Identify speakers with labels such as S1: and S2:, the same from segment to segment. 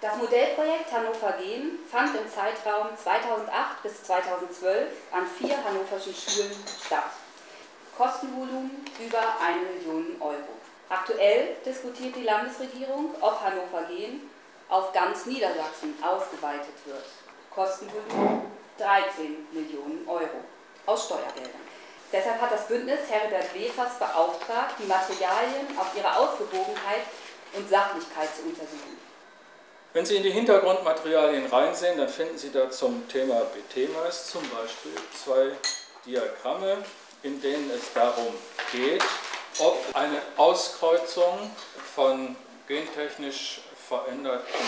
S1: Das Modellprojekt Hannover Gen fand im Zeitraum 2008 bis 2012 an vier hannoverschen Schulen statt. Kostenvolumen über eine Million Euro. Aktuell diskutiert die Landesregierung, ob Hannover Gen auf ganz Niedersachsen ausgeweitet wird. Kostenvolumen 13 Millionen Euro aus Steuergeldern. Deshalb hat das Bündnis Herbert Wefers beauftragt, die Materialien auf ihre Ausgewogenheit und Sachlichkeit zu untersuchen.
S2: Wenn Sie in die Hintergrundmaterialien reinsehen, dann finden Sie da zum Thema BT-Mais zum Beispiel zwei Diagramme, in denen es darum geht, ob eine Auskreuzung von gentechnisch verändertem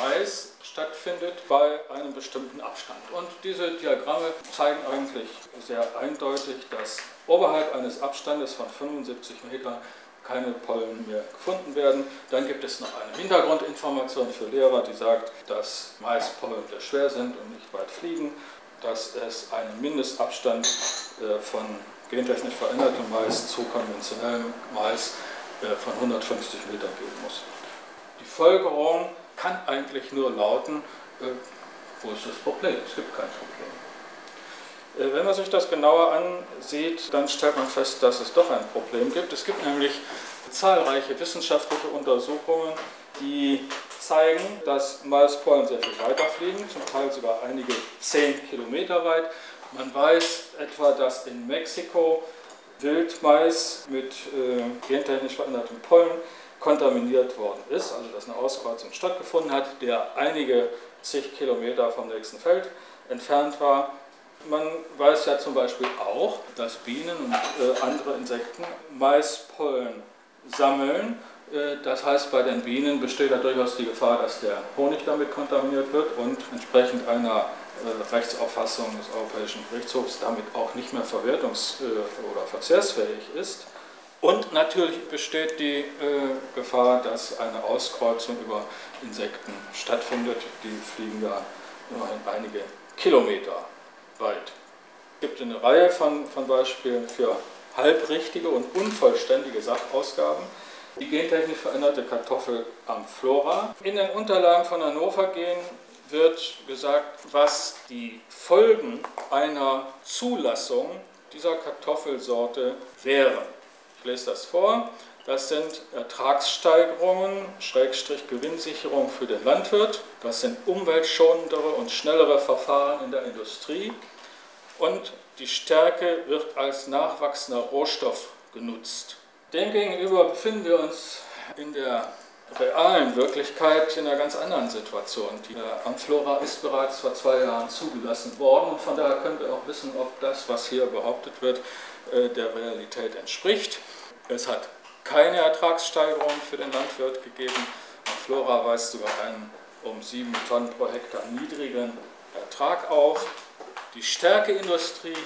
S2: Mais stattfindet bei einem bestimmten Abstand. Und diese Diagramme zeigen eigentlich sehr eindeutig, dass oberhalb eines Abstandes von 75 Metern keine Pollen mehr gefunden werden. Dann gibt es noch eine Hintergrundinformation für Lehrer, die sagt, dass Maispollen sehr schwer sind und nicht weit fliegen, dass es einen Mindestabstand äh, von gentechnisch verändertem Mais zu konventionellem Mais äh, von 150 Metern geben muss. Die Folgerung kann eigentlich nur lauten, äh, wo ist das Problem? Es gibt kein Problem. Äh, wenn man sich das genauer ansieht, dann stellt man fest, dass es doch ein Problem gibt. Es gibt nämlich zahlreiche wissenschaftliche Untersuchungen, die zeigen, dass Maispollen sehr viel weiter fliegen, zum Teil sogar einige zehn Kilometer weit. Man weiß etwa, dass in Mexiko Wildmais mit äh, gentechnisch veränderten Pollen kontaminiert worden ist, also dass eine Auskreuzung stattgefunden hat, der einige zig Kilometer vom nächsten Feld entfernt war. Man weiß ja zum Beispiel auch, dass Bienen und äh, andere Insekten Maispollen sammeln. Äh, das heißt, bei den Bienen besteht da durchaus die Gefahr, dass der Honig damit kontaminiert wird und entsprechend einer äh, Rechtsauffassung des Europäischen Gerichtshofs damit auch nicht mehr verwertungs- äh, oder verzehrsfähig ist. Und natürlich besteht die äh, Gefahr, dass eine Auskreuzung über Insekten stattfindet. Die fliegen ja immerhin einige Kilometer weit. Es gibt eine Reihe von, von Beispielen für halbrichtige und unvollständige Sachausgaben. Die gentechnisch veränderte Kartoffel am Flora. In den Unterlagen von Hannover gehen wird gesagt, was die Folgen einer Zulassung dieser Kartoffelsorte wären. Ich lese das vor. Das sind Ertragssteigerungen, Schrägstrich Gewinnsicherung für den Landwirt. Das sind umweltschonendere und schnellere Verfahren in der Industrie und die Stärke wird als nachwachsender Rohstoff genutzt. Demgegenüber befinden wir uns in der realen Wirklichkeit in einer ganz anderen Situation. Die Amflora ist bereits vor zwei Jahren zugelassen worden und von daher können wir auch wissen, ob das, was hier behauptet wird, äh, der Realität entspricht. Es hat keine Ertragssteigerung für den Landwirt gegeben. Amflora weist sogar einen um sieben Tonnen pro Hektar niedrigen Ertrag auf. Die Stärkeindustrie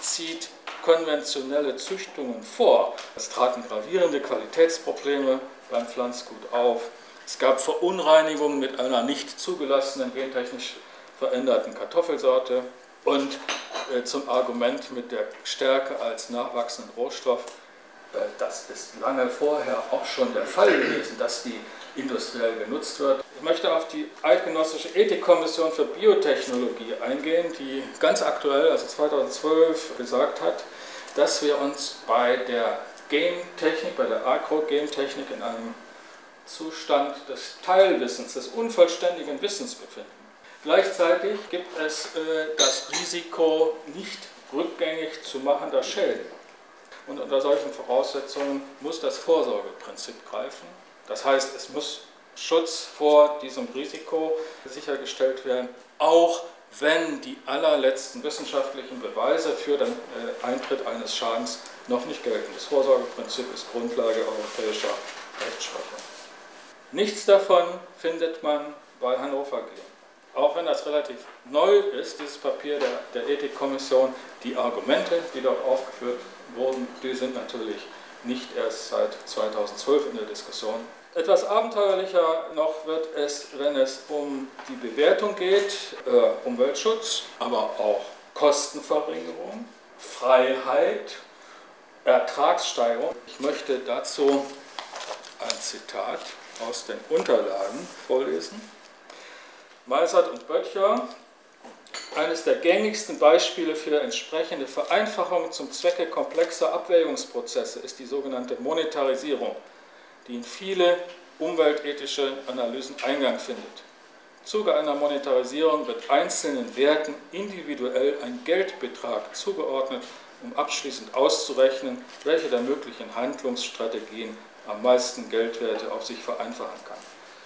S2: zieht konventionelle Züchtungen vor. Es traten gravierende Qualitätsprobleme beim Pflanzgut auf. Es gab Verunreinigungen mit einer nicht zugelassenen gentechnisch veränderten Kartoffelsorte und äh, zum Argument mit der Stärke als nachwachsenden Rohstoff. Äh, das ist lange vorher auch schon der Fall gewesen, dass die industriell genutzt wird. Ich möchte auf die Eidgenössische Ethikkommission für Biotechnologie eingehen, die ganz aktuell, also 2012, gesagt hat, dass wir uns bei der Gentechnik, bei der Agrogentechnik in einem Zustand des Teilwissens, des unvollständigen Wissens befinden. Gleichzeitig gibt es äh, das Risiko nicht rückgängig zu machender Schäden. Und unter solchen Voraussetzungen muss das Vorsorgeprinzip greifen. Das heißt, es muss Schutz vor diesem Risiko sichergestellt werden, auch wenn die allerletzten wissenschaftlichen Beweise für den äh, Eintritt eines Schadens noch nicht gelten. Das Vorsorgeprinzip ist Grundlage europäischer Rechtsprechung. Nichts davon findet man bei Hannover gehen. Auch wenn das relativ neu ist, dieses Papier der, der Ethikkommission, die Argumente, die dort aufgeführt wurden, die sind natürlich nicht erst seit 2012 in der Diskussion. Etwas abenteuerlicher noch wird es, wenn es um die Bewertung geht, äh, Umweltschutz, aber auch Kostenverringerung, Freiheit, Ertragssteigerung. Ich möchte dazu ein Zitat aus den Unterlagen vorlesen. Meisert und Böttcher. Eines der gängigsten Beispiele für entsprechende Vereinfachung zum Zwecke komplexer Abwägungsprozesse ist die sogenannte Monetarisierung, die in viele umweltethische Analysen Eingang findet. Im Zuge einer Monetarisierung wird einzelnen Werten individuell ein Geldbetrag zugeordnet, um abschließend auszurechnen, welche der möglichen Handlungsstrategien am meisten Geldwerte auf sich vereinfachen kann.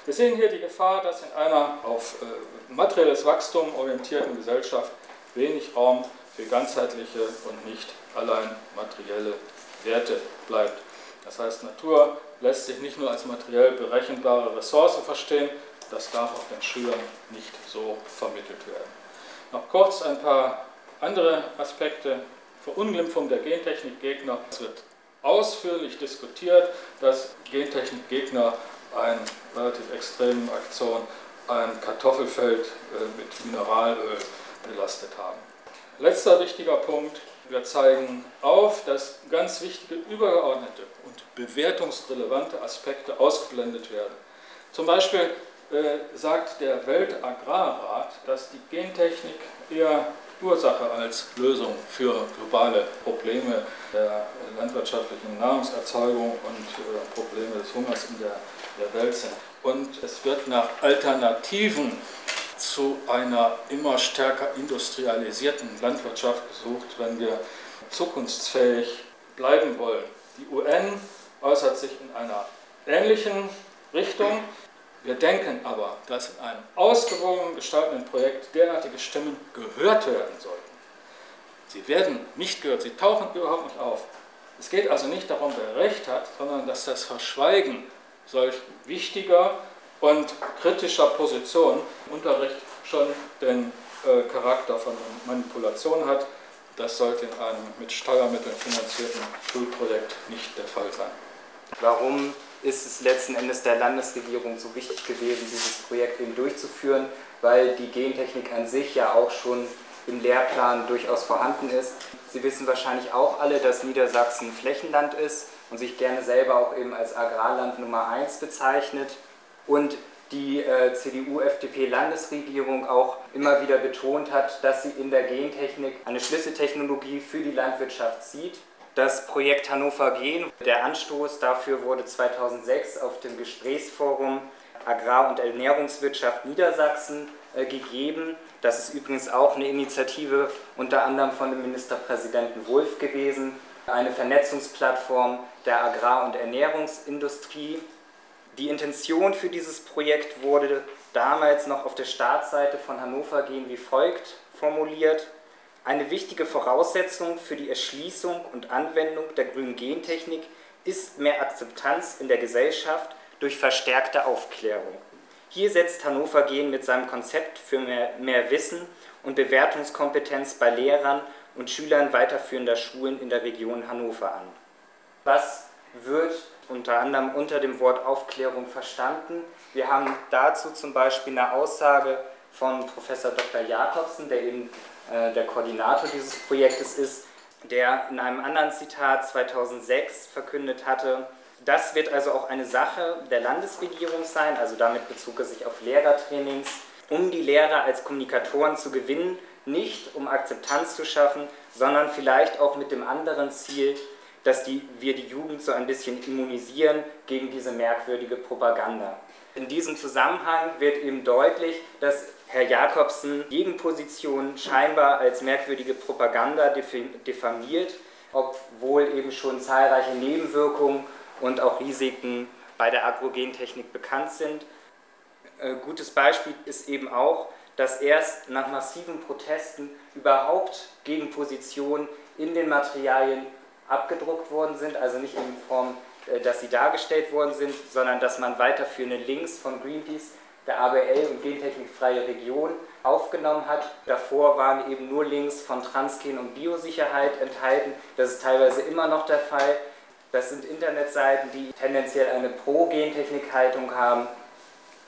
S2: Wir sehen hier die Gefahr, dass in einer auf äh, materielles Wachstum orientierten Gesellschaft wenig Raum für ganzheitliche und nicht allein materielle Werte bleibt. Das heißt, Natur lässt sich nicht nur als materiell berechenbare Ressource verstehen, das darf auch den Schülern nicht so vermittelt werden. Noch kurz ein paar andere Aspekte. Verunglimpfung der Gentechnikgegner. Es wird ausführlich diskutiert, dass Gentechnikgegner eine relativ extreme Aktion ein Kartoffelfeld äh, mit Mineralöl belastet haben. Letzter wichtiger Punkt. Wir zeigen auf, dass ganz wichtige übergeordnete und bewertungsrelevante Aspekte ausgeblendet werden. Zum Beispiel äh, sagt der Weltagrarrat, dass die Gentechnik eher Ursache als Lösung für globale Probleme der landwirtschaftlichen Nahrungserzeugung und äh, Probleme des Hungers in der, der Welt sind. Und es wird nach Alternativen zu einer immer stärker industrialisierten Landwirtschaft gesucht, wenn wir zukunftsfähig bleiben wollen. Die UN äußert sich in einer ähnlichen Richtung. Wir denken aber, dass in einem ausgewogen gestaltenden Projekt derartige Stimmen gehört werden sollten. Sie werden nicht gehört, sie tauchen überhaupt nicht auf. Es geht also nicht darum, wer Recht hat, sondern dass das Verschweigen solch wichtiger und kritischer Positionen Unterricht schon den äh, Charakter von Manipulation hat. Das sollte in einem mit Steuermitteln finanzierten Schulprojekt nicht der Fall sein.
S3: Warum ist es letzten Endes der Landesregierung so wichtig gewesen, dieses Projekt eben durchzuführen, weil die Gentechnik an sich ja auch schon im Lehrplan durchaus vorhanden ist. Sie wissen wahrscheinlich auch alle, dass Niedersachsen Flächenland ist und sich gerne selber auch eben als Agrarland Nummer 1 bezeichnet und die äh, CDU-FDP-Landesregierung auch immer wieder betont hat, dass sie in der Gentechnik eine Schlüsseltechnologie für die Landwirtschaft sieht das Projekt Hannover Gen, der Anstoß dafür wurde 2006 auf dem Gesprächsforum Agrar- und Ernährungswirtschaft Niedersachsen äh, gegeben. Das ist übrigens auch eine Initiative unter anderem von dem Ministerpräsidenten Wulff gewesen, eine Vernetzungsplattform der Agrar- und Ernährungsindustrie. Die Intention für dieses Projekt wurde damals noch auf der Startseite von Hannover Gen wie folgt formuliert. Eine wichtige Voraussetzung für die Erschließung und Anwendung der grünen Gentechnik ist mehr Akzeptanz in der Gesellschaft durch verstärkte Aufklärung. Hier setzt Hannover Gen mit seinem Konzept für mehr, mehr Wissen und Bewertungskompetenz bei Lehrern und Schülern weiterführender Schulen in der Region Hannover an. Was wird unter anderem unter dem Wort Aufklärung verstanden? Wir haben dazu zum Beispiel eine Aussage von Professor Dr. Jakobsen, der eben äh, der Koordinator dieses Projektes ist, der in einem anderen Zitat 2006 verkündet hatte, das wird also auch eine Sache der Landesregierung sein, also damit bezog er sich auf Lehrertrainings, um die Lehrer als Kommunikatoren zu gewinnen, nicht um Akzeptanz zu schaffen, sondern vielleicht auch mit dem anderen Ziel, dass die, wir die Jugend so ein bisschen immunisieren gegen diese merkwürdige Propaganda. In diesem Zusammenhang wird eben deutlich, dass Herr Jakobsen Gegenpositionen scheinbar als merkwürdige Propaganda diffamiert, obwohl eben schon zahlreiche Nebenwirkungen und auch Risiken bei der Agrogentechnik bekannt sind. Ein äh, gutes Beispiel ist eben auch, dass erst nach massiven Protesten überhaupt Gegenpositionen in den Materialien abgedruckt worden sind, also nicht in Form, äh, dass sie dargestellt worden sind, sondern dass man weiterführende Links von Greenpeace der ABL und Gentechnikfreie Region aufgenommen hat. Davor waren eben nur Links von Transgen und Biosicherheit enthalten. Das ist teilweise immer noch der Fall. Das sind Internetseiten, die tendenziell eine Pro-Gentechnik-Haltung haben